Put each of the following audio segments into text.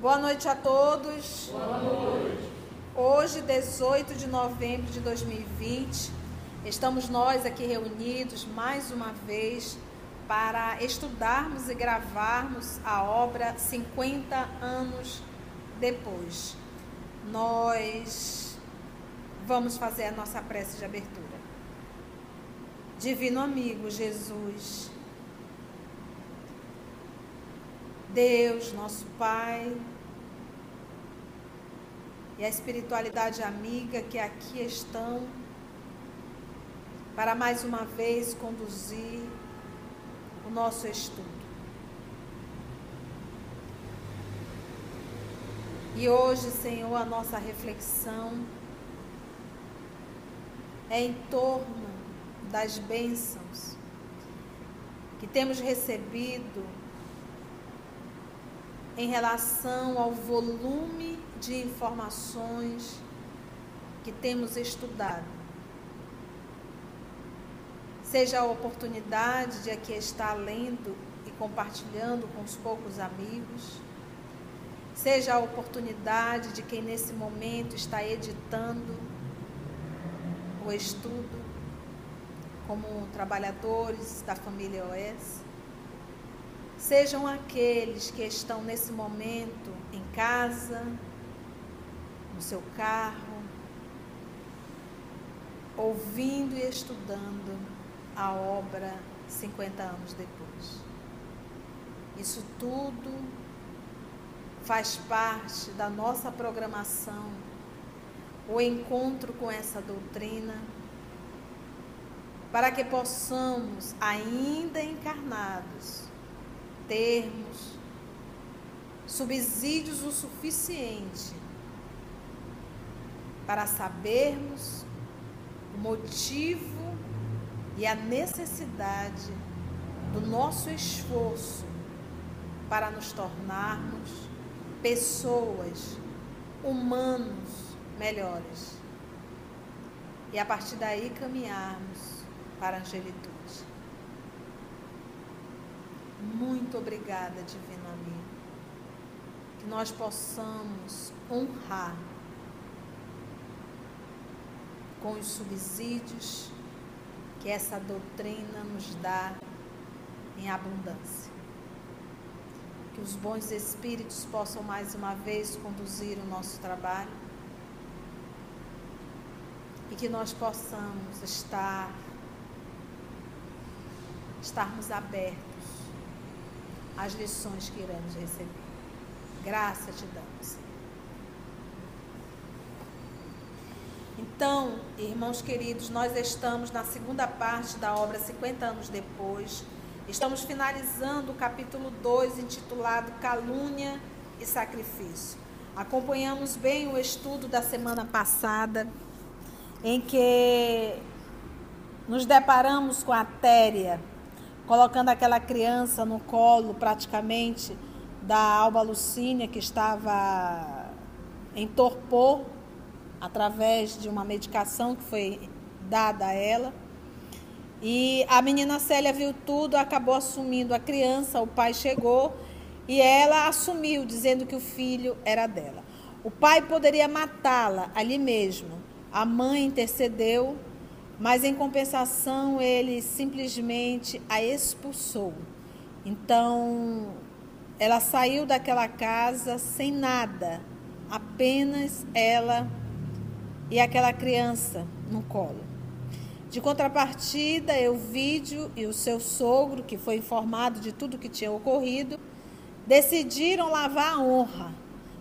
Boa noite a todos. Boa noite. Hoje, 18 de novembro de 2020, estamos nós aqui reunidos mais uma vez para estudarmos e gravarmos a obra 50 anos depois. Nós vamos fazer a nossa prece de abertura. Divino amigo Jesus, Deus, nosso Pai, e a espiritualidade amiga que aqui estão para mais uma vez conduzir o nosso estudo. E hoje, Senhor, a nossa reflexão é em torno das bênçãos que temos recebido em relação ao volume de informações que temos estudado. Seja a oportunidade de aqui estar lendo e compartilhando com os poucos amigos, seja a oportunidade de quem nesse momento está editando o estudo, como trabalhadores da família OS, sejam aqueles que estão nesse momento em casa, no seu carro, ouvindo e estudando a obra 50 anos depois. Isso tudo faz parte da nossa programação, o encontro com essa doutrina, para que possamos, ainda encarnados, termos subsídios o suficiente para sabermos o motivo e a necessidade do nosso esforço para nos tornarmos pessoas, humanos melhores. E a partir daí caminharmos para a angelitude. Muito obrigada, Divino Amigo. Que nós possamos honrar com os subsídios que essa doutrina nos dá em abundância. Que os bons espíritos possam mais uma vez conduzir o nosso trabalho e que nós possamos estar estarmos abertos às lições que iremos receber. Graça te damos. Então, irmãos queridos, nós estamos na segunda parte da obra 50 anos depois. Estamos finalizando o capítulo 2, intitulado Calúnia e Sacrifício. Acompanhamos bem o estudo da semana passada, em que nos deparamos com a Téria, colocando aquela criança no colo, praticamente, da Alba Lucínia, que estava em torpor através de uma medicação que foi dada a ela. E a menina Célia viu tudo, acabou assumindo a criança, o pai chegou e ela assumiu, dizendo que o filho era dela. O pai poderia matá-la ali mesmo. A mãe intercedeu, mas em compensação ele simplesmente a expulsou. Então, ela saiu daquela casa sem nada, apenas ela e aquela criança no colo. De contrapartida, vídeo e o seu sogro, que foi informado de tudo que tinha ocorrido, decidiram lavar a honra,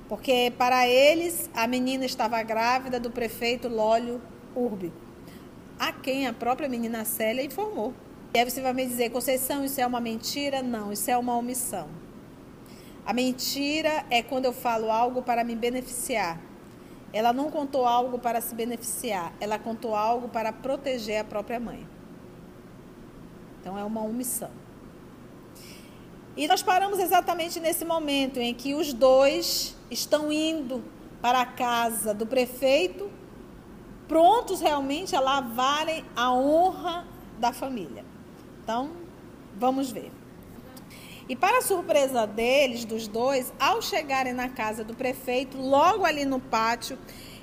porque para eles a menina estava grávida do prefeito Lólio Urbico, a quem a própria menina Célia informou. E aí você vai me dizer, Conceição, isso é uma mentira? Não, isso é uma omissão. A mentira é quando eu falo algo para me beneficiar. Ela não contou algo para se beneficiar, ela contou algo para proteger a própria mãe. Então é uma omissão. E nós paramos exatamente nesse momento em que os dois estão indo para a casa do prefeito, prontos realmente a lavarem a honra da família. Então, vamos ver. E para surpresa deles, dos dois, ao chegarem na casa do prefeito, logo ali no pátio,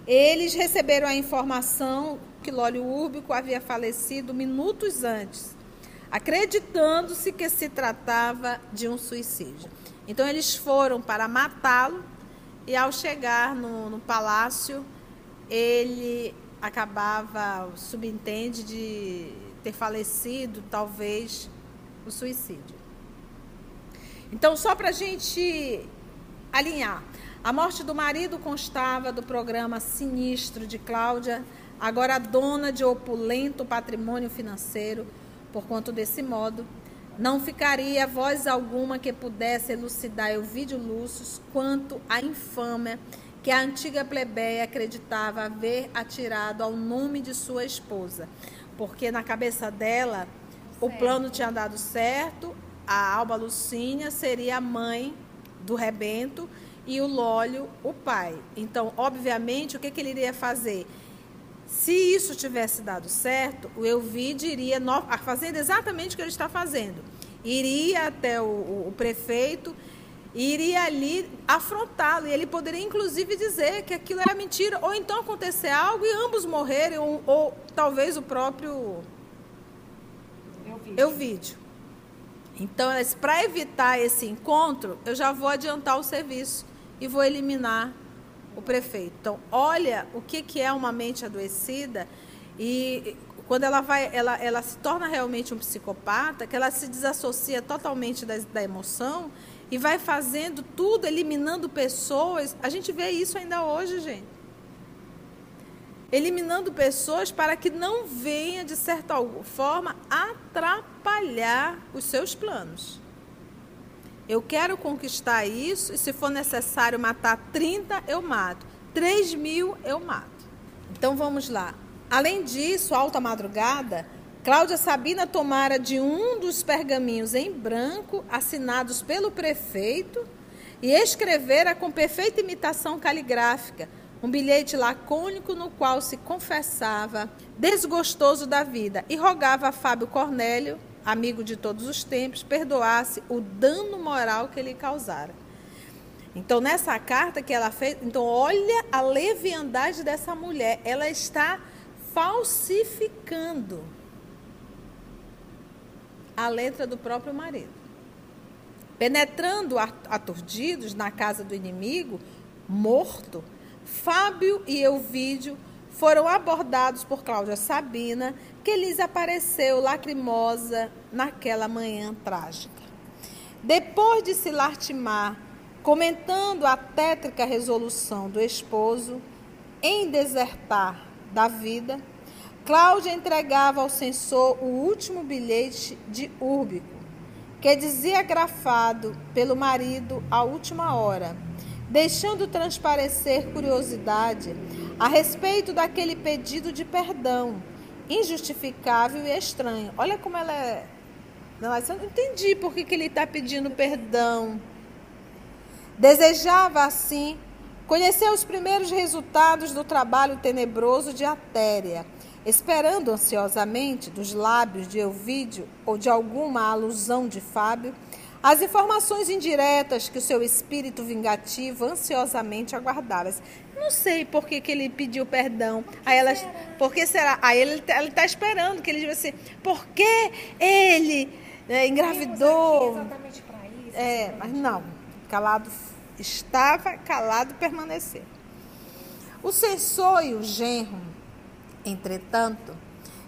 eles receberam a informação que Lólio Úrbico havia falecido minutos antes, acreditando-se que se tratava de um suicídio. Então eles foram para matá-lo e ao chegar no, no palácio, ele acabava, subentende, de ter falecido, talvez, o suicídio. Então, só para a gente alinhar, a morte do marido constava do programa sinistro de Cláudia, agora dona de opulento patrimônio financeiro, por quanto desse modo, não ficaria voz alguma que pudesse elucidar Elvídio Lúcio quanto à infâmia que a antiga plebeia acreditava haver atirado ao nome de sua esposa, porque na cabeça dela certo. o plano tinha dado certo, a Alba Lucínia seria a mãe do rebento e o Lólio o pai. Então, obviamente, o que, que ele iria fazer? Se isso tivesse dado certo, o Elvide iria fazendo exatamente o que ele está fazendo. Iria até o, o, o prefeito, iria ali afrontá-lo. E ele poderia, inclusive, dizer que aquilo era mentira. Ou então acontecer algo e ambos morrerem, ou, ou talvez o próprio Elvídio. Então, para evitar esse encontro, eu já vou adiantar o serviço e vou eliminar o prefeito. Então, olha o que, que é uma mente adoecida e quando ela vai, ela, ela se torna realmente um psicopata, que ela se desassocia totalmente da, da emoção e vai fazendo tudo, eliminando pessoas. A gente vê isso ainda hoje, gente eliminando pessoas para que não venha, de certa forma, atrapalhar os seus planos. Eu quero conquistar isso e, se for necessário matar 30, eu mato. 3 mil, eu mato. Então vamos lá. Além disso, alta madrugada, Cláudia Sabina tomara de um dos pergaminhos em branco assinados pelo prefeito e escrevera com perfeita imitação caligráfica um bilhete lacônico no qual se confessava desgostoso da vida e rogava a Fábio Cornélio, amigo de todos os tempos, perdoasse o dano moral que ele causara. Então, nessa carta que ela fez, então olha a leviandade dessa mulher, ela está falsificando a letra do próprio marido. Penetrando aturdidos na casa do inimigo, morto, Fábio e Elvídio foram abordados por Cláudia Sabina, que lhes apareceu lacrimosa naquela manhã trágica. Depois de se lastimar, comentando a tétrica resolução do esposo em desertar da vida, Cláudia entregava ao censor o último bilhete de Úrbico, que dizia grafado pelo marido à última hora deixando transparecer curiosidade a respeito daquele pedido de perdão, injustificável e estranho. Olha como ela é. Não, eu não entendi por que, que ele está pedindo perdão. Desejava, assim, conhecer os primeiros resultados do trabalho tenebroso de Atéria, esperando ansiosamente dos lábios de Elvídio ou de alguma alusão de Fábio as informações indiretas que o seu espírito vingativo ansiosamente aguardava. Não sei por que, que ele pediu perdão. Aí ela, por que será? Aí ele está esperando que ele diga assim, por que ele é, engravidou? Exatamente para isso. É, mas não. Calado estava, calado permanecer. O censor e o genro, entretanto,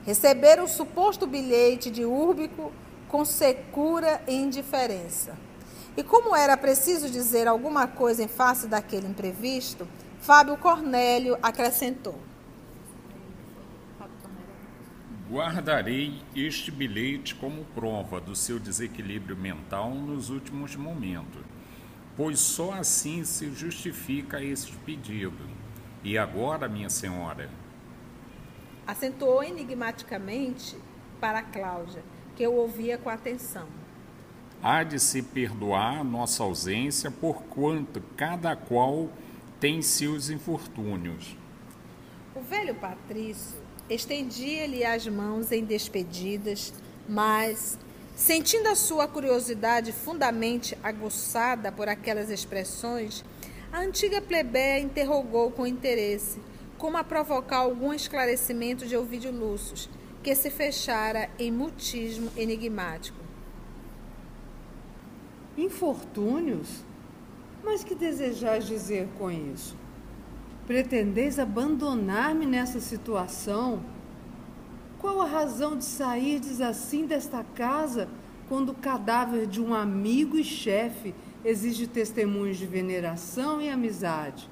receberam o suposto bilhete de Úrbico com secura e indiferença. E como era preciso dizer alguma coisa em face daquele imprevisto, Fábio Cornélio acrescentou: Guardarei este bilhete como prova do seu desequilíbrio mental nos últimos momentos, pois só assim se justifica este pedido. E agora, minha senhora? Acentuou enigmaticamente para Cláudia que eu ouvia com atenção. Há de se perdoar nossa ausência, porquanto cada qual tem seus infortúnios. O velho Patrício estendia-lhe as mãos em despedidas, mas, sentindo a sua curiosidade fundamente aguçada por aquelas expressões, a antiga plebeia interrogou com interesse, como a provocar algum esclarecimento de Ovídio Lúcius, que se fechara em mutismo enigmático. Infortúnios? Mas que desejais dizer com isso? Pretendeis abandonar-me nessa situação? Qual a razão de sairdes assim desta casa quando o cadáver de um amigo e chefe exige testemunhos de veneração e amizade?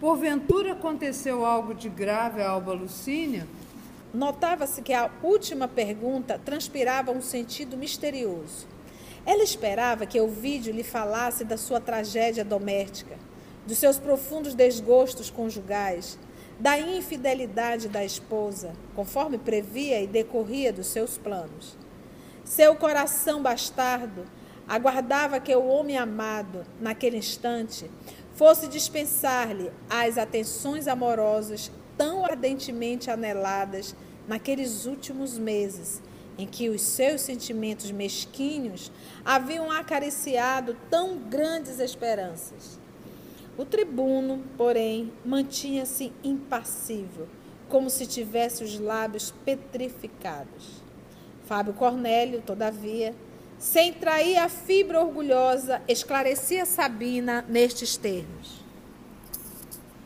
Porventura aconteceu algo de grave a Alba Lucínia? Notava-se que a última pergunta transpirava um sentido misterioso. Ela esperava que o vídeo lhe falasse da sua tragédia doméstica, dos seus profundos desgostos conjugais, da infidelidade da esposa, conforme previa e decorria dos seus planos. Seu coração bastardo aguardava que o homem amado, naquele instante, fosse dispensar-lhe as atenções amorosas tão ardentemente aneladas naqueles últimos meses em que os seus sentimentos mesquinhos haviam acariciado tão grandes esperanças. O tribuno, porém, mantinha-se impassível, como se tivesse os lábios petrificados. Fábio Cornélio, todavia, sem trair a fibra orgulhosa, esclarecia Sabina nestes termos: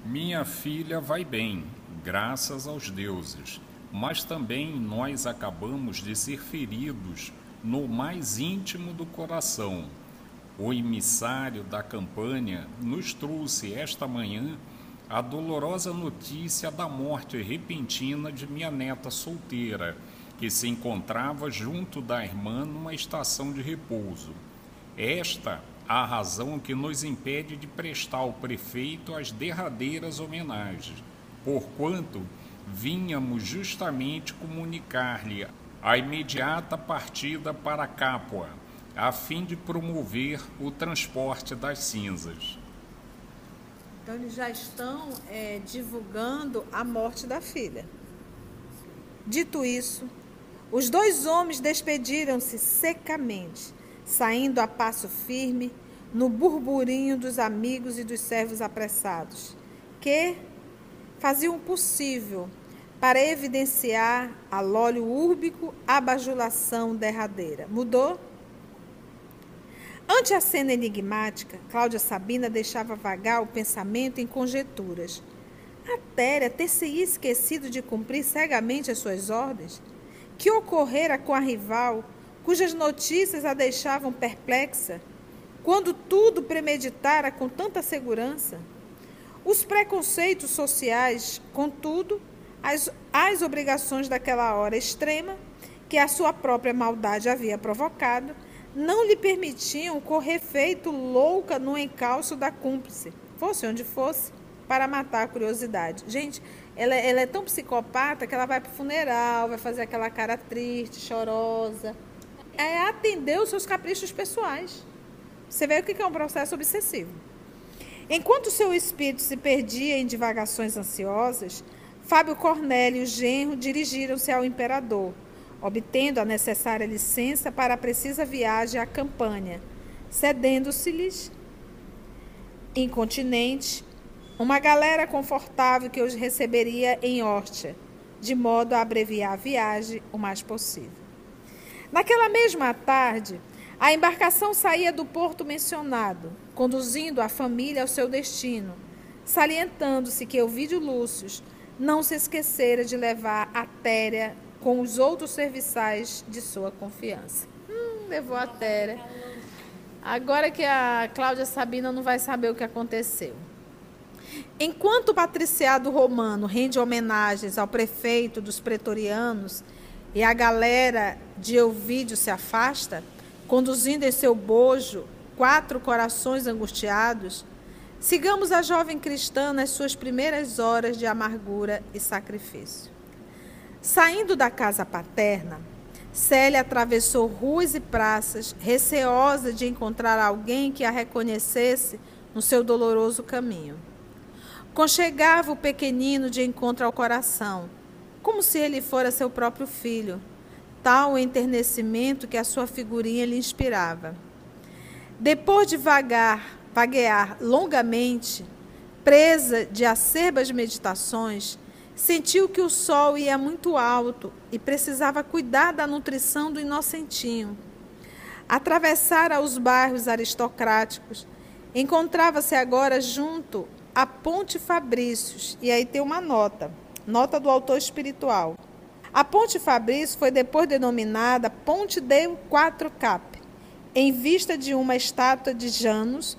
Minha filha vai bem, graças aos deuses, mas também nós acabamos de ser feridos no mais íntimo do coração. O emissário da campanha nos trouxe esta manhã a dolorosa notícia da morte repentina de minha neta solteira, que se encontrava junto da irmã numa estação de repouso. Esta a razão que nos impede de prestar ao prefeito as derradeiras homenagens, porquanto vínhamos justamente comunicar-lhe a imediata partida para Capua, a fim de promover o transporte das cinzas. Então, eles já estão é, divulgando a morte da filha. Dito isso, os dois homens despediram-se secamente, saindo a passo firme no burburinho dos amigos e dos servos apressados, que faziam o possível para evidenciar a lólio úrbico a bajulação derradeira. Mudou? Ante a cena enigmática, Cláudia Sabina deixava vagar o pensamento em conjecturas. A Téria ter-se esquecido de cumprir cegamente as suas ordens? Que ocorrera com a rival, cujas notícias a deixavam perplexa, quando tudo premeditara com tanta segurança? Os preconceitos sociais, contudo, as, as obrigações daquela hora extrema, que a sua própria maldade havia provocado, não lhe permitiam correr feito louca no encalço da cúmplice, fosse onde fosse, para matar a curiosidade. Gente, ela, ela é tão psicopata que ela vai para o funeral, vai fazer aquela cara triste, chorosa. É atender os seus caprichos pessoais. Você vê o que é um processo obsessivo. Enquanto seu espírito se perdia em divagações ansiosas, Fábio Cornélio e o genro dirigiram-se ao imperador, obtendo a necessária licença para a precisa viagem à campanha, cedendo-se-lhes incontinente uma galera confortável que os receberia em Hortia, de modo a abreviar a viagem o mais possível. Naquela mesma tarde, a embarcação saía do porto mencionado, conduzindo a família ao seu destino, salientando-se que Ovídio Lúcio não se esquecera de levar a Téria com os outros serviçais de sua confiança. Hum, levou a Téria. Agora que a Cláudia Sabina não vai saber o que aconteceu. Enquanto o patriciado romano rende homenagens ao prefeito dos pretorianos e a galera de Ovídio se afasta, conduzindo em seu bojo quatro corações angustiados, Sigamos a jovem cristã nas suas primeiras horas de amargura e sacrifício. Saindo da casa paterna, Célia atravessou ruas e praças, receosa de encontrar alguém que a reconhecesse no seu doloroso caminho. Conchegava o pequenino de encontro ao coração, como se ele fora seu próprio filho, tal o enternecimento que a sua figurinha lhe inspirava. Depois de vagar, vaguear longamente, presa de acerbas meditações, sentiu que o sol ia muito alto e precisava cuidar da nutrição do inocentinho. Atravessara os bairros aristocráticos, encontrava-se agora junto à Ponte Fabrícios, e aí tem uma nota, nota do autor espiritual. A Ponte Fabrício foi depois denominada Ponte de Quatro Cap, em vista de uma estátua de Janus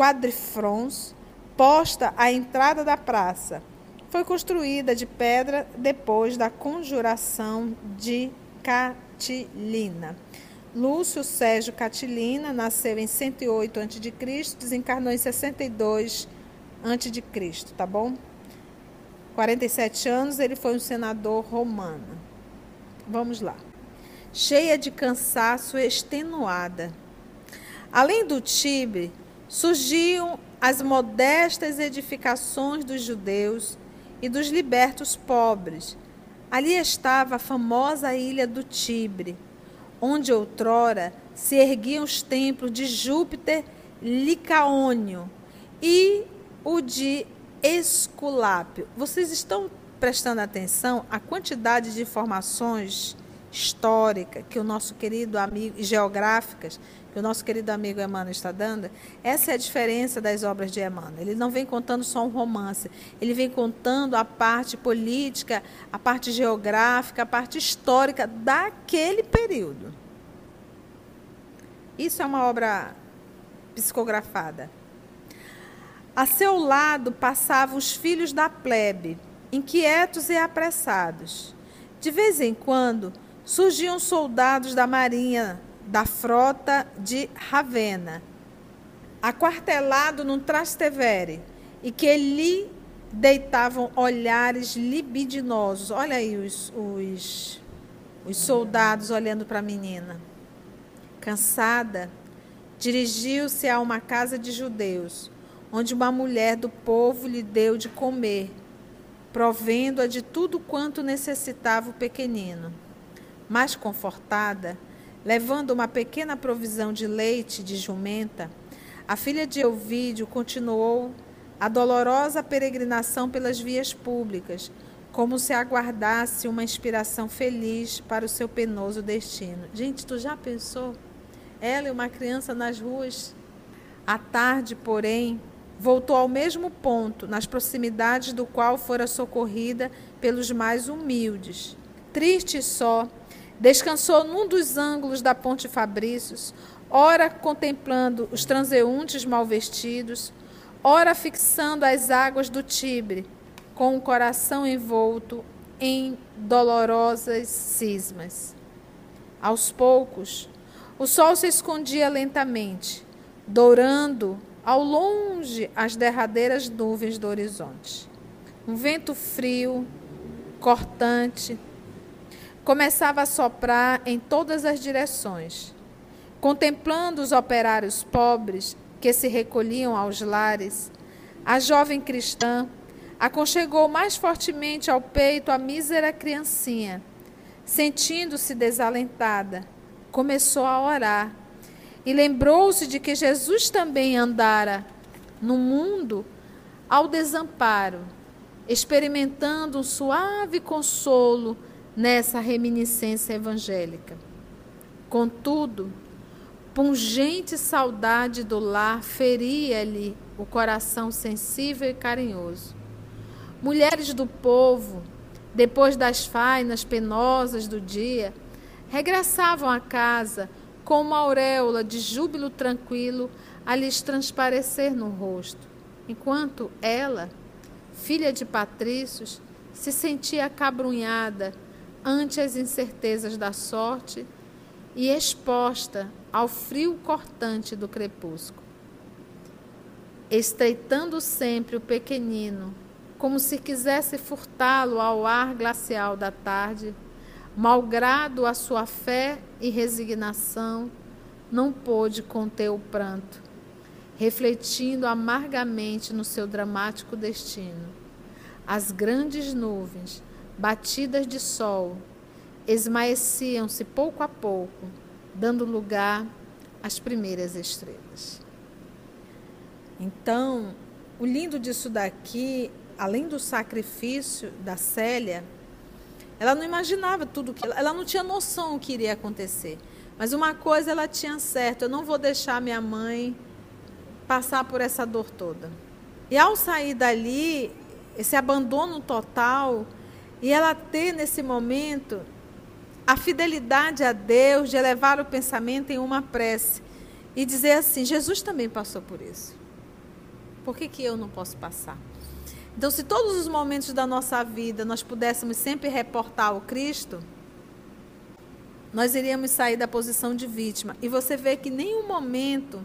quadrifrons posta à entrada da praça. Foi construída de pedra depois da conjuração de Catilina. Lúcio Sérgio Catilina nasceu em 108 a.C., desencarnou em 62 a.C., tá bom? 47 anos, ele foi um senador romano. Vamos lá. Cheia de cansaço extenuada. Além do Tibre, surgiam as modestas edificações dos judeus e dos libertos pobres. Ali estava a famosa ilha do Tibre, onde outrora se erguiam os templos de Júpiter Licaônio e o de Esculápio. Vocês estão prestando atenção à quantidade de informações históricas que o nosso querido amigo geográficas que o nosso querido amigo Emmanuel está dando, essa é a diferença das obras de Emmanuel. Ele não vem contando só um romance, ele vem contando a parte política, a parte geográfica, a parte histórica daquele período. Isso é uma obra psicografada. A seu lado passavam os filhos da plebe, inquietos e apressados. De vez em quando surgiam soldados da marinha da frota de Ravenna, aquartelado num Trastevere, e que lhe deitavam olhares libidinosos. Olha aí os, os, os soldados olhando para a menina. Cansada, dirigiu-se a uma casa de judeus, onde uma mulher do povo lhe deu de comer, provendo-a de tudo quanto necessitava o pequenino. Mais confortada, Levando uma pequena provisão de leite de jumenta, a filha de Elvídio continuou a dolorosa peregrinação pelas vias públicas, como se aguardasse uma inspiração feliz para o seu penoso destino. Gente, tu já pensou? Ela e uma criança nas ruas. À tarde, porém, voltou ao mesmo ponto, nas proximidades do qual fora socorrida pelos mais humildes. Triste só, Descansou num dos ângulos da Ponte Fabrícios, ora contemplando os transeuntes mal vestidos, ora fixando as águas do Tibre, com o coração envolto em dolorosas cismas. Aos poucos, o sol se escondia lentamente, dourando ao longe as derradeiras nuvens do horizonte. Um vento frio, cortante, começava a soprar em todas as direções. Contemplando os operários pobres que se recolhiam aos lares, a jovem cristã aconchegou mais fortemente ao peito a mísera criancinha. Sentindo-se desalentada, começou a orar e lembrou-se de que Jesus também andara no mundo ao desamparo, experimentando um suave consolo nessa reminiscência evangélica. Contudo, pungente saudade do lar feria-lhe o coração sensível e carinhoso. Mulheres do povo, depois das fainas penosas do dia, regressavam à casa com uma auréola de júbilo tranquilo a lhes transparecer no rosto, enquanto ela, filha de patrícios, se sentia acabrunhada ante as incertezas da sorte e exposta ao frio cortante do crepúsculo. Estreitando sempre o pequenino, como se quisesse furtá-lo ao ar glacial da tarde, malgrado a sua fé e resignação, não pôde conter o pranto, refletindo amargamente no seu dramático destino. As grandes nuvens, batidas de sol, esmaeciam-se pouco a pouco, dando lugar às primeiras estrelas. Então, o lindo disso daqui, além do sacrifício da Célia, ela não imaginava tudo que ela não tinha noção o que iria acontecer. Mas uma coisa ela tinha certo, eu não vou deixar minha mãe passar por essa dor toda. E ao sair dali, esse abandono total, e ela ter nesse momento a fidelidade a Deus de elevar o pensamento em uma prece e dizer assim: Jesus também passou por isso. Por que, que eu não posso passar? Então, se todos os momentos da nossa vida nós pudéssemos sempre reportar o Cristo, nós iríamos sair da posição de vítima. E você vê que nenhum momento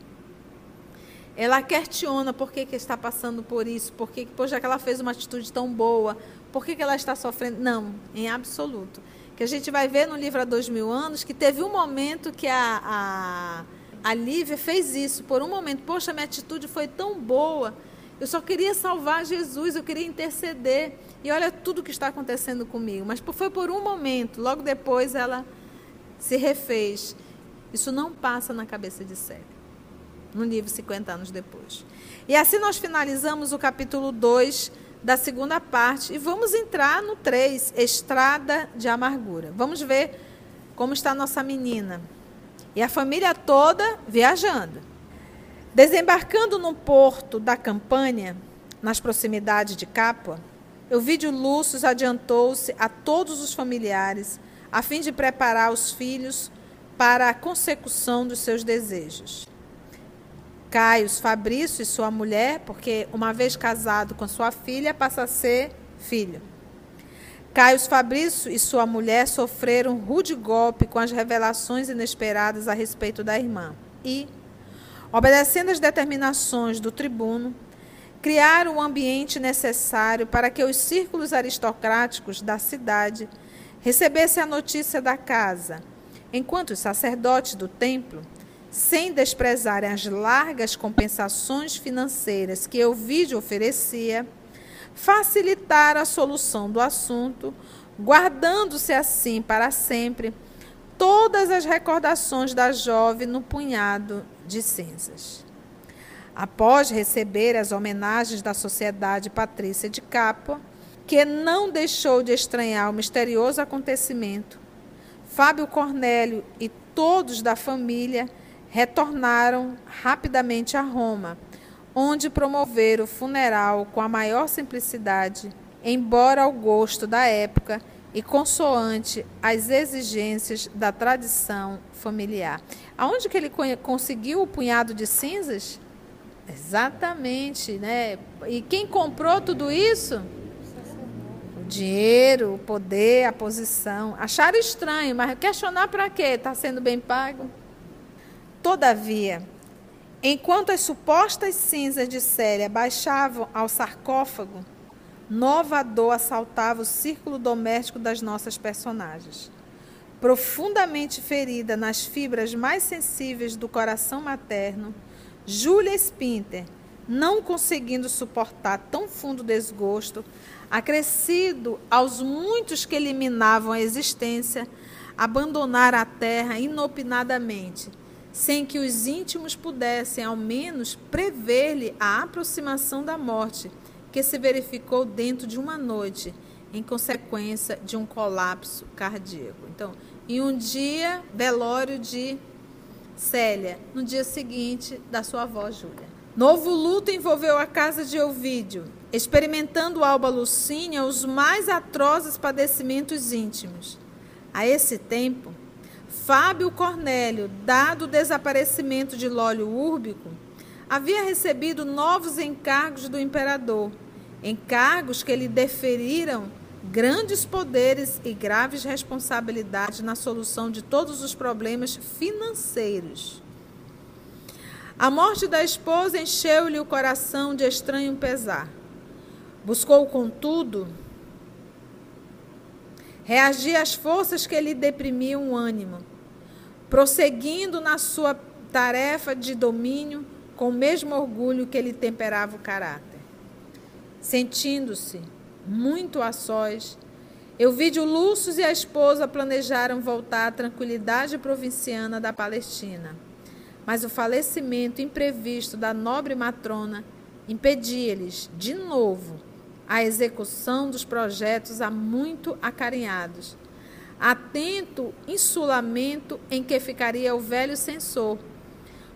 ela questiona por que, que está passando por isso, por que, poxa, que ela fez uma atitude tão boa, por que, que ela está sofrendo. Não, em absoluto. Que a gente vai ver no livro há dois mil anos que teve um momento que a, a, a Lívia fez isso, por um momento, poxa, minha atitude foi tão boa eu só queria salvar Jesus, eu queria interceder. E olha tudo que está acontecendo comigo. Mas foi por um momento, logo depois ela se refez. Isso não passa na cabeça de Célia. No livro 50 anos depois. E assim nós finalizamos o capítulo 2 da segunda parte e vamos entrar no 3, Estrada de Amargura. Vamos ver como está a nossa menina. E a família toda viajando. Desembarcando no porto da Campanha, nas proximidades de Capua, Elvídio Lúcio adiantou-se a todos os familiares, a fim de preparar os filhos para a consecução dos seus desejos. Caio Fabrício e sua mulher, porque uma vez casado com sua filha, passa a ser filho. Caio Fabrício e sua mulher sofreram rude golpe com as revelações inesperadas a respeito da irmã. E, obedecendo às determinações do tribuno, criar o ambiente necessário para que os círculos aristocráticos da cidade recebessem a notícia da casa, enquanto os sacerdotes do templo, sem desprezarem as largas compensações financeiras que Euvídio oferecia, facilitaram a solução do assunto, guardando-se assim para sempre todas as recordações da jovem no punhado de cinzas. Após receber as homenagens da Sociedade Patrícia de Capua, que não deixou de estranhar o misterioso acontecimento, Fábio Cornélio e todos da família retornaram rapidamente a Roma, onde promoveram o funeral com a maior simplicidade, embora ao gosto da época e consoante às exigências da tradição familiar. Aonde que ele conseguiu o punhado de cinzas? Exatamente, né? E quem comprou tudo isso? O dinheiro, o poder, a posição. Acharam estranho, mas questionar para quê? Está sendo bem pago? Todavia, enquanto as supostas cinzas de Célia baixavam ao sarcófago, nova dor assaltava o círculo doméstico das nossas personagens. Profundamente ferida nas fibras mais sensíveis do coração materno, Júlia Spinter, não conseguindo suportar tão fundo desgosto, acrescido aos muitos que eliminavam a existência, abandonara a terra inopinadamente, sem que os íntimos pudessem, ao menos, prever-lhe a aproximação da morte que se verificou dentro de uma noite, em consequência de um colapso cardíaco. Então, em um dia, velório de Célia, no dia seguinte, da sua avó Júlia. Novo luto envolveu a casa de Ovídio, experimentando Alba Lucínia os mais atrozes padecimentos íntimos. A esse tempo, Fábio Cornélio, dado o desaparecimento de Lólio Úrbico, havia recebido novos encargos do imperador encargos que lhe deferiram grandes poderes e graves responsabilidades na solução de todos os problemas financeiros. A morte da esposa encheu-lhe o coração de estranho pesar. Buscou, contudo, reagia às forças que lhe deprimiam o ânimo, prosseguindo na sua tarefa de domínio com o mesmo orgulho que lhe temperava o caráter. Sentindo-se muito a sós, Euvídio Lúcio e a esposa planejaram voltar à tranquilidade provinciana da Palestina. Mas o falecimento imprevisto da nobre matrona impedia-lhes, de novo, a execução dos projetos há muito acarinhados. Atento insulamento em que ficaria o velho censor,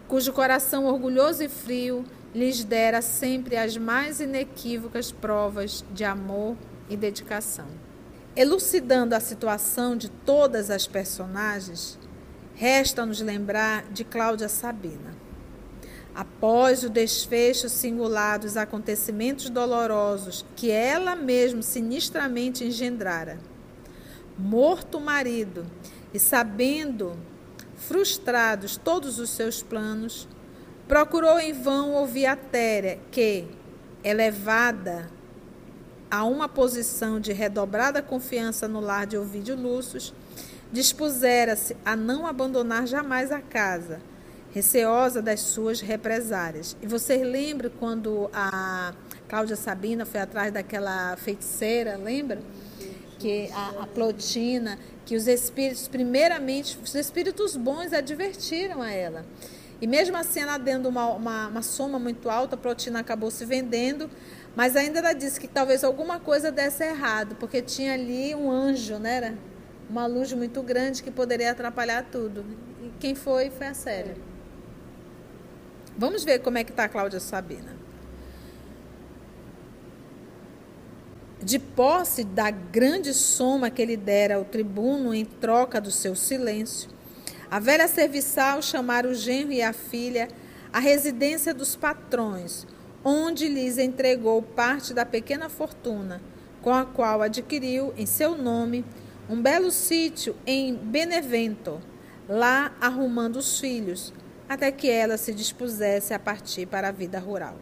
cujo coração orgulhoso e frio lhes dera sempre as mais inequívocas provas de amor e dedicação. Elucidando a situação de todas as personagens, resta-nos lembrar de Cláudia Sabina. Após o desfecho singular dos acontecimentos dolorosos que ela mesma sinistramente engendrara, morto o marido e sabendo frustrados todos os seus planos, procurou em vão ouvir a Téria, que, elevada a uma posição de redobrada confiança no lar de Ovídio Lúcius, dispusera-se a não abandonar jamais a casa, receosa das suas represárias. E vocês lembram quando a Cláudia Sabina foi atrás daquela feiticeira, lembra? Que a, a Plotina, que os espíritos, primeiramente, os espíritos bons advertiram a ela. E mesmo assim, ela dando uma, uma, uma soma muito alta, a Plotina acabou se vendendo, mas ainda ela disse que talvez alguma coisa desse errado, porque tinha ali um anjo, né? Era uma luz muito grande que poderia atrapalhar tudo. E quem foi foi a Célia. Vamos ver como é que está a Cláudia Sabina. De posse da grande soma que ele dera ao tribuno em troca do seu silêncio, a velha serviçal chamara o genro e a filha à residência dos patrões, onde lhes entregou parte da pequena fortuna, com a qual adquiriu em seu nome um belo sítio em Benevento, lá arrumando os filhos, até que ela se dispusesse a partir para a vida rural.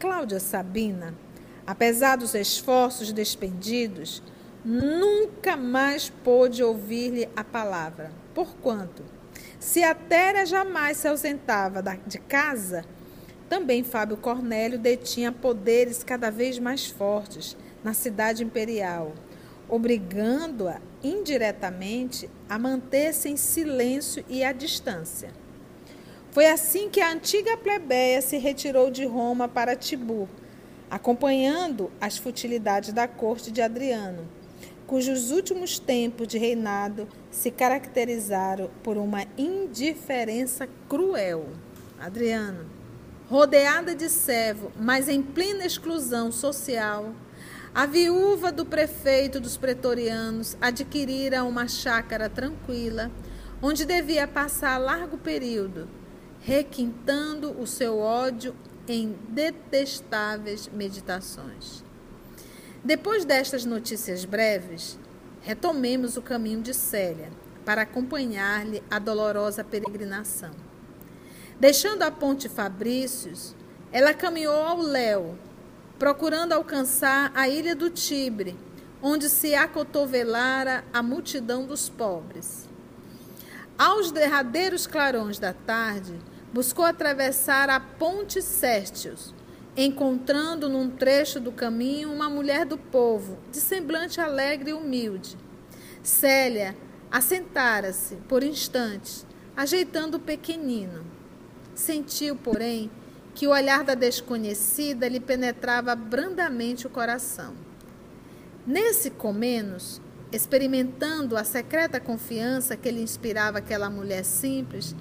Cláudia Sabina, apesar dos esforços despendidos, nunca mais pôde ouvir-lhe a palavra, porquanto, se a Téria jamais se ausentava de casa, também Fábio Cornélio detinha poderes cada vez mais fortes na cidade imperial, obrigando-a indiretamente a manter-se em silêncio e à distância. Foi assim que a antiga plebeia se retirou de Roma para Tibur, acompanhando as futilidades da corte de Adriano, cujos últimos tempos de reinado se caracterizaram por uma indiferença cruel. Adriano rodeada de servo, mas em plena exclusão social, a viúva do prefeito dos pretorianos adquirira uma chácara tranquila, onde devia passar largo período, requintando o seu ódio em detestáveis meditações. Depois destas notícias breves, retomemos o caminho de Célia para acompanhar-lhe a dolorosa peregrinação. Deixando a ponte Fabrícios, ela caminhou ao Léo, procurando alcançar a ilha do Tibre, onde se acotovelara a multidão dos pobres. Aos derradeiros clarões da tarde, buscou atravessar a ponte Sértios, encontrando num trecho do caminho uma mulher do povo, de semblante alegre e humilde. Célia assentara-se por instantes, ajeitando o pequenino. Sentiu, porém, que o olhar da desconhecida lhe penetrava brandamente o coração. Nesse comenos, experimentando a secreta confiança que lhe inspirava aquela mulher simples,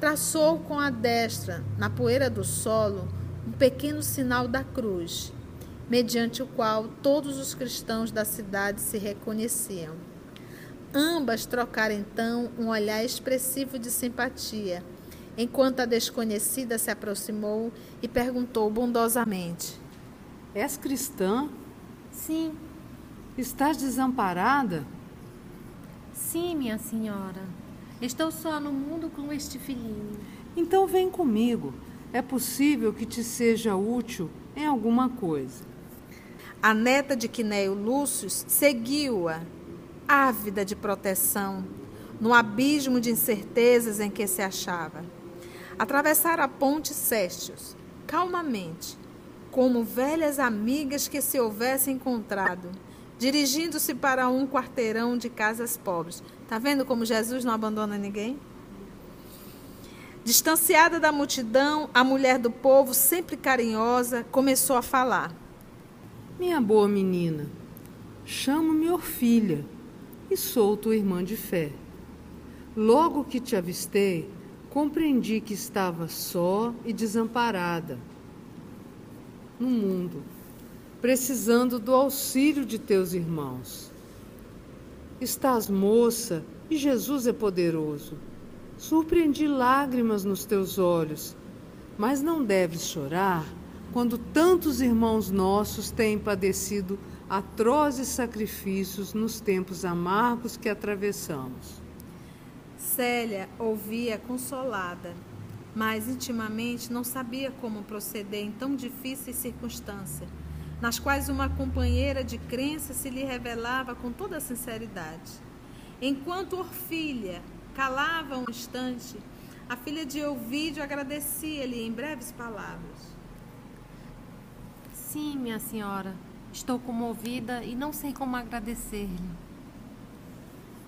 traçou com a destra, na poeira do solo, um pequeno sinal da cruz, mediante o qual todos os cristãos da cidade se reconheciam. Ambas trocaram então um olhar expressivo de simpatia enquanto a desconhecida se aproximou e perguntou bondosamente: És cristã? Sim. Estás desamparada? Sim, minha senhora. Estou só no mundo com este filhinho. Então vem comigo. É possível que te seja útil em alguma coisa. A neta de Quinéio Lúcio seguiu-a ávida de proteção, no abismo de incertezas em que se achava. Atravessara a ponte Céstios, calmamente, como velhas amigas que se houvessem encontrado, dirigindo-se para um quarteirão de casas pobres. Está vendo como Jesus não abandona ninguém? Distanciada da multidão, a mulher do povo, sempre carinhosa, começou a falar. Minha boa menina, chamo-me Orfilha e sou tua irmã de fé. Logo que te avistei, compreendi que estava só e desamparada no mundo, precisando do auxílio de teus irmãos. Estás moça e Jesus é poderoso. Surpreendi lágrimas nos teus olhos, mas não deves chorar quando tantos irmãos nossos têm padecido atrozes sacrifícios nos tempos amargos que atravessamos. Célia ouvia consolada mas intimamente não sabia como proceder em tão difíceis circunstâncias, nas quais uma companheira de crença se lhe revelava com toda sinceridade. Enquanto Orfilha calava um instante, a filha de Ovídio agradecia-lhe em breves palavras. Sim, minha senhora, estou comovida e não sei como agradecer-lhe.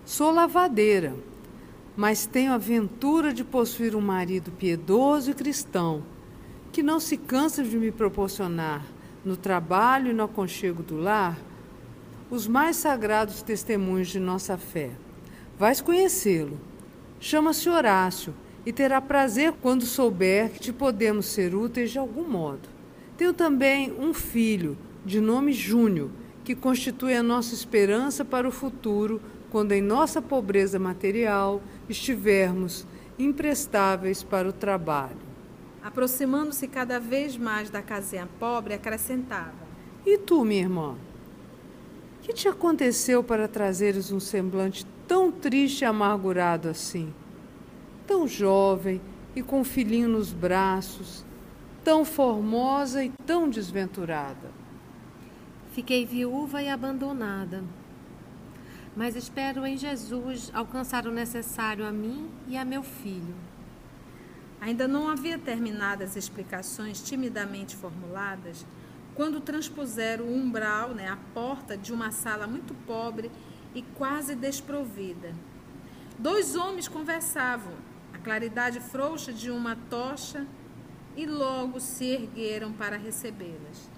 Sou lavadeira mas tenho a ventura de possuir um marido piedoso e cristão, que não se cansa de me proporcionar, no trabalho e no aconchego do lar, os mais sagrados testemunhos de nossa fé. Vais conhecê-lo. Chama-se Horácio e terá prazer quando souber que te podemos ser úteis de algum modo. Tenho também um filho, de nome Júnior, que constitui a nossa esperança para o futuro quando em nossa pobreza material estivermos imprestáveis para o trabalho. Aproximando-se cada vez mais da casinha pobre, acrescentava: E tu, minha irmã? Que te aconteceu para trazeres um semblante tão triste e amargurado assim? Tão jovem e com um filhinho nos braços, tão formosa e tão desventurada. Fiquei viúva e abandonada mas espero em Jesus alcançar o necessário a mim e a meu filho. Ainda não havia terminado as explicações timidamente formuladas quando transpuseram o umbral, né, a porta de uma sala muito pobre e quase desprovida. Dois homens conversavam, a claridade frouxa de uma tocha, e logo se ergueram para recebê-las.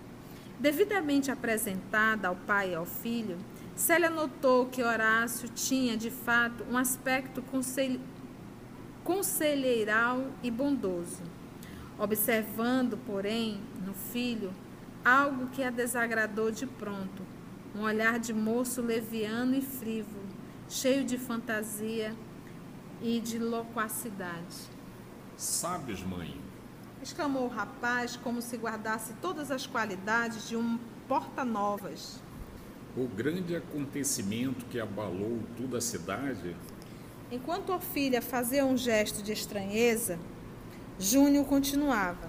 Devidamente apresentada ao pai e ao filho, Célia notou que Horácio tinha, de fato, um aspecto conselheiral e bondoso, observando, porém, no filho, algo que a desagradou de pronto, um olhar de moço leviano e frívolo, cheio de fantasia e de loquacidade. Sabes, mãe? exclamou o rapaz, como se guardasse todas as qualidades de um porta-novas. O grande acontecimento que abalou toda a cidade. Enquanto Orfilha fazia um gesto de estranheza, Júnior continuava.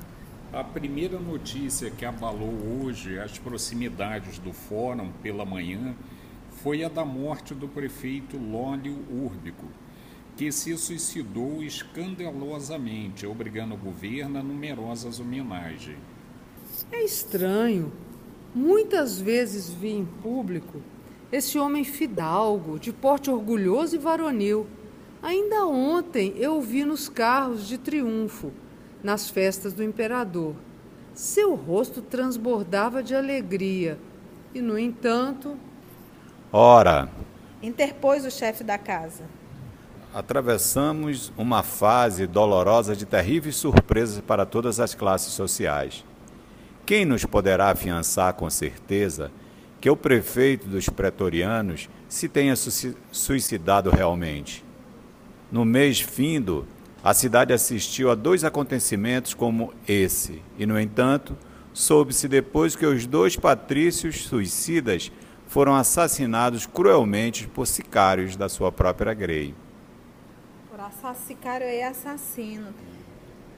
A primeira notícia que abalou hoje as proximidades do fórum pela manhã foi a da morte do prefeito Lólio Úrbico, que se suicidou escandalosamente, obrigando o governo a numerosas homenagens. É estranho Muitas vezes vi em público esse homem fidalgo, de porte orgulhoso e varonil. Ainda ontem eu o vi nos carros de triunfo, nas festas do imperador. Seu rosto transbordava de alegria e, no entanto. Ora! interpôs o chefe da casa. Atravessamos uma fase dolorosa de terríveis surpresas para todas as classes sociais. Quem nos poderá afiançar com certeza que o prefeito dos pretorianos se tenha suicidado realmente? No mês findo, a cidade assistiu a dois acontecimentos como esse, e, no entanto, soube-se depois que os dois patrícios suicidas foram assassinados cruelmente por sicários da sua própria grei. Sicário é assassino.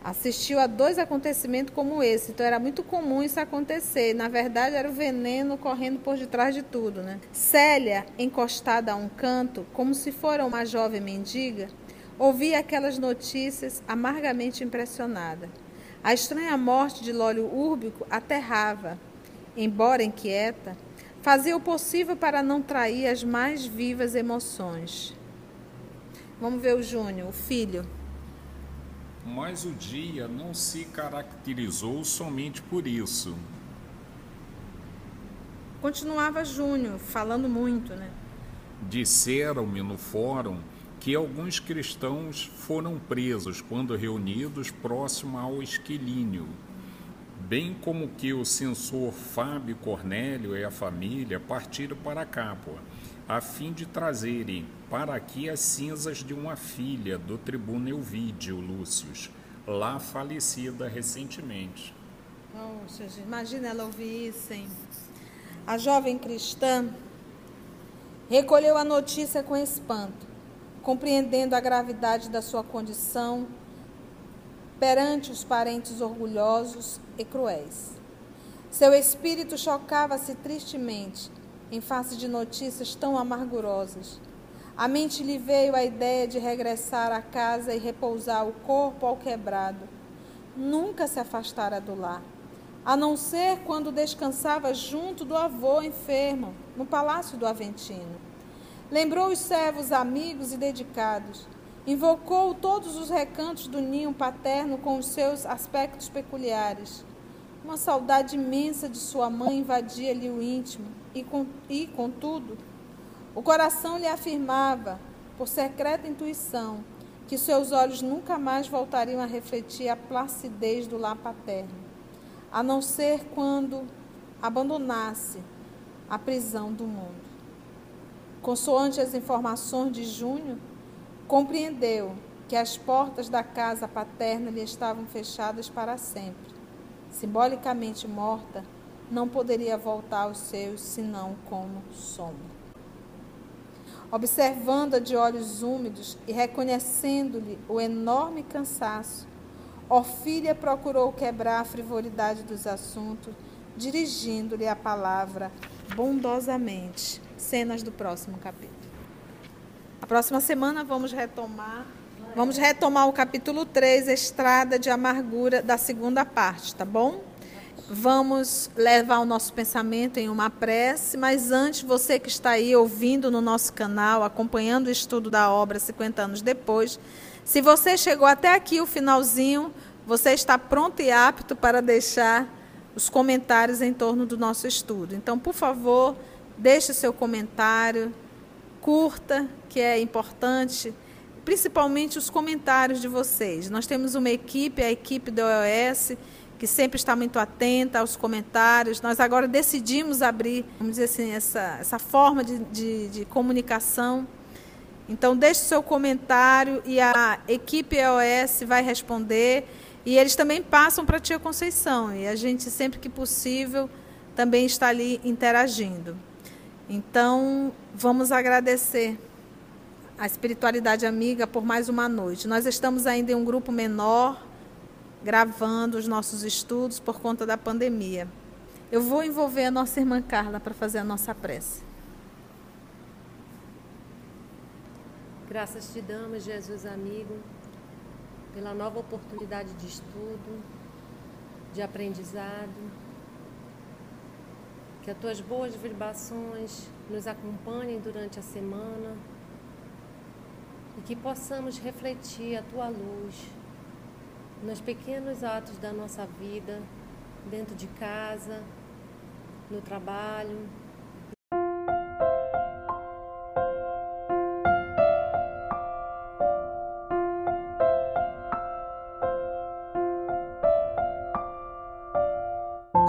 assistiu a dois acontecimentos como esse. Então era muito comum isso acontecer. Na verdade, era o veneno correndo por detrás de tudo, né? Célia, encostada a um canto, como se fora uma jovem mendiga, ouvia aquelas notícias amargamente impressionada. A estranha morte de Lólio Úrbico aterrava. Embora inquieta, fazia o possível para não trair as mais vivas emoções. Vamos ver o Júnior, o filho. Mas o dia não se caracterizou somente por isso. Continuava Júnior, falando muito, né? Disseram-me no fórum que alguns cristãos foram presos quando reunidos próximo ao esquilínio, bem como que o censor Fábio Cornélio e a família partiram para Capua, a fim de trazerem para aqui as cinzas de uma filha do tribuno Elvídio Lúcio, lá falecida recentemente. Poxa, imagina ela ouvir isso, hein? A jovem cristã recolheu a notícia com espanto, compreendendo a gravidade da sua condição perante os parentes orgulhosos e cruéis. Seu espírito chocava-se tristemente em face de notícias tão amargurosas. A mente lhe veio a ideia de regressar à casa e repousar o corpo ao quebrado. Nunca se afastara do lar, a não ser quando descansava junto do avô enfermo, no palácio do Aventino. Lembrou os servos amigos e dedicados. Invocou todos os recantos do ninho paterno com os seus aspectos peculiares. Uma saudade imensa de sua mãe invadia-lhe o íntimo, e, com, e, contudo, o coração lhe afirmava, por secreta intuição, que seus olhos nunca mais voltariam a refletir a placidez do lar paterno, a não ser quando abandonasse a prisão do mundo. Consoante as informações de Júnior, compreendeu que as portas da casa paterna lhe estavam fechadas para sempre. Simbolicamente morta, não poderia voltar aos seus senão como sombra. Observando-a de olhos úmidos e reconhecendo-lhe o enorme cansaço, Orfília procurou quebrar a frivolidade dos assuntos, dirigindo-lhe a palavra bondosamente. Cenas do próximo capítulo. A próxima semana vamos retomar, vamos retomar o capítulo 3, Estrada de Amargura, da segunda parte, tá bom? Vamos levar o nosso pensamento em uma prece, mas antes, você que está aí ouvindo no nosso canal, acompanhando o estudo da obra 50 anos depois, se você chegou até aqui, o finalzinho, você está pronto e apto para deixar os comentários em torno do nosso estudo. Então, por favor, deixe seu comentário, curta, que é importante, principalmente os comentários de vocês. Nós temos uma equipe, a equipe do OS, que sempre está muito atenta aos comentários. Nós agora decidimos abrir, vamos dizer assim, essa, essa forma de, de, de comunicação. Então, deixe seu comentário e a equipe EOS vai responder. E eles também passam para a Tia Conceição. E a gente, sempre que possível, também está ali interagindo. Então, vamos agradecer a espiritualidade amiga por mais uma noite. Nós estamos ainda em um grupo menor gravando os nossos estudos por conta da pandemia. Eu vou envolver a nossa irmã Carla para fazer a nossa prece. Graças te damos, Jesus amigo, pela nova oportunidade de estudo, de aprendizado. Que as tuas boas vibrações nos acompanhem durante a semana e que possamos refletir a tua luz nos pequenos atos da nossa vida, dentro de casa, no trabalho.